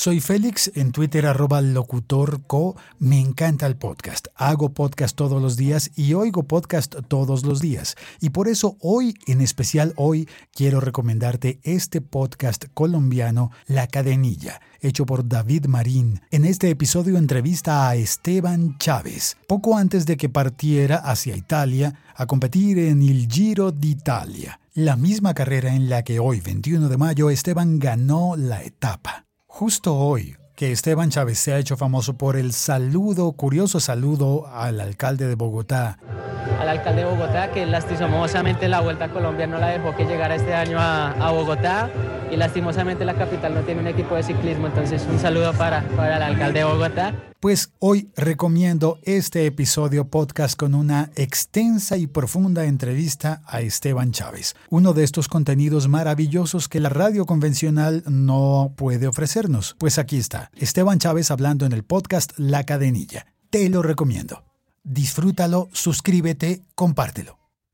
Soy Félix, en Twitter arroba locutorco. Me encanta el podcast. Hago podcast todos los días y oigo podcast todos los días. Y por eso hoy, en especial hoy, quiero recomendarte este podcast colombiano, La Cadenilla, hecho por David Marín. En este episodio entrevista a Esteban Chávez, poco antes de que partiera hacia Italia a competir en el Giro d'Italia, la misma carrera en la que hoy, 21 de mayo, Esteban ganó la etapa. Justo hoy, que Esteban Chávez se ha hecho famoso por el saludo, curioso saludo al alcalde de Bogotá. Al alcalde de Bogotá, que lastimosamente la Vuelta a Colombia no la dejó que llegara este año a, a Bogotá y lastimosamente la capital no tiene un equipo de ciclismo, entonces un saludo para, para el alcalde de Bogotá. Pues hoy recomiendo este episodio podcast con una extensa y profunda entrevista a Esteban Chávez, uno de estos contenidos maravillosos que la radio convencional no puede ofrecernos. Pues aquí está, Esteban Chávez hablando en el podcast La Cadenilla. Te lo recomiendo. Disfrútalo, suscríbete, compártelo.